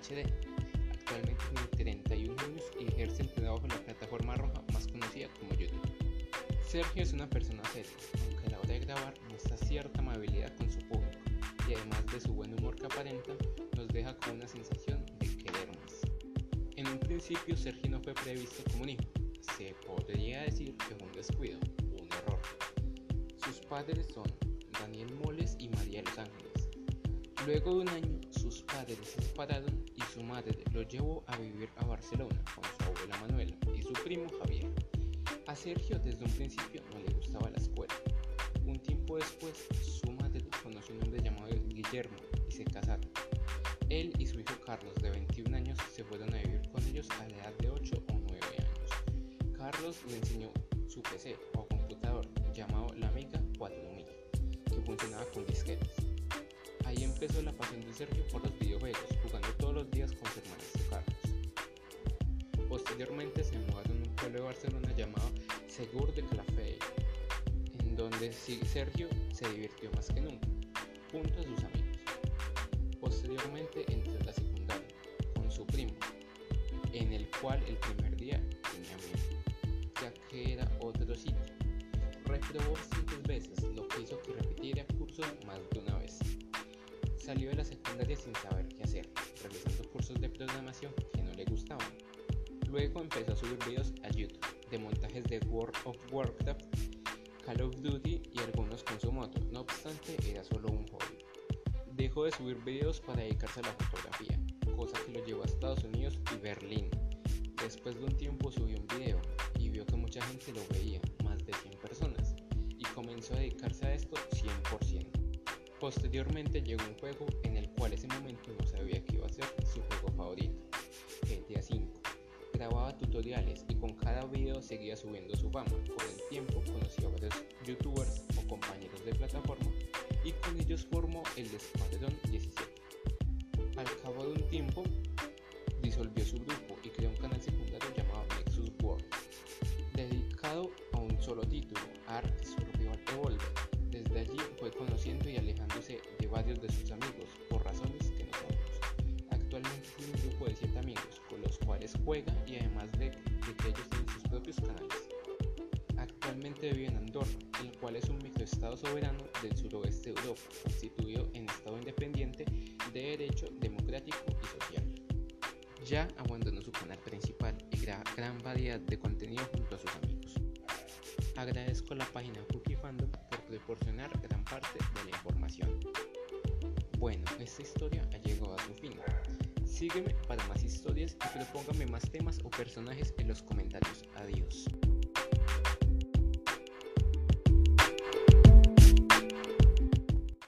padre actualmente tiene 31 años y ejerce el trabajo en la plataforma roja más conocida como YouTube. Sergio es una persona seria, aunque a la hora de grabar muestra cierta amabilidad con su público y además de su buen humor que aparenta, nos deja con una sensación de querer más. En un principio Sergio no fue previsto como un hijo, se podría decir que fue un descuido, un error. Sus padres son Daniel Moles y María Los Ángeles. Luego de un año, sus padres se separaron y su madre lo llevó a vivir a Barcelona con su abuela Manuela y su primo Javier. A Sergio desde un principio no le gustaba la escuela. Un tiempo después, su madre conoció un hombre llamado Guillermo y se casaron. Él y su hijo Carlos, de 21 años, se fueron a vivir con ellos a la edad de 8 o 9 años. Carlos le enseñó su PC o Sergio por los videojuegos, jugando todos los días con su hermanastro Carlos. Posteriormente se mudaron a un pueblo de Barcelona llamado Segur de Calafell, en donde Sergio se divirtió más que nunca, junto a sus amigos. Posteriormente entró a la secundaria con su primo, en el cual el primer día tenía miedo, ya que era otro sitio. Reprobó cinco veces, lo que hizo que repitiera cursos más de una. Salió de la secundaria sin saber qué hacer, realizando cursos de programación que no le gustaban. Luego empezó a subir videos a YouTube de montajes de World of Warcraft, Call of Duty y algunos con su moto. No obstante, era solo un hobby. Dejó de subir videos para dedicarse a la fotografía, cosa que lo llevó a Estados Unidos y Berlín. Después de un tiempo subió un video y vio que mucha gente lo veía, más de 100 personas, y comenzó a dedicarse a esto 100%. Posteriormente llegó un juego en el cual ese momento no sabía que iba a ser su juego favorito, GTA V. Grababa tutoriales y con cada video seguía subiendo su fama. Con el tiempo conoció a varios youtubers o compañeros de plataforma y con ellos formó el Escuadrón 17. Al cabo de un tiempo disolvió su grupo y creó un canal secundario llamado Nexus World, dedicado a un solo título, Ark Survival Evolved. Desde allí fue conociendo y alejándose de varios de sus amigos por razones que no sabemos. Actualmente tiene un grupo de 7 amigos con los cuales juega y además de, de que ellos tienen sus propios canales. Actualmente vive en Andorra, el cual es un microestado soberano del suroeste de Europa, constituido en estado independiente de derecho democrático y social. Ya abandonó su canal principal y gran variedad de contenido junto a sus amigos. Agradezco la página Cookie Fandom proporcionar gran parte de la información. Bueno, esta historia ha llegado a su fin. Sígueme para más historias y propóngame más temas o personajes en los comentarios. Adiós.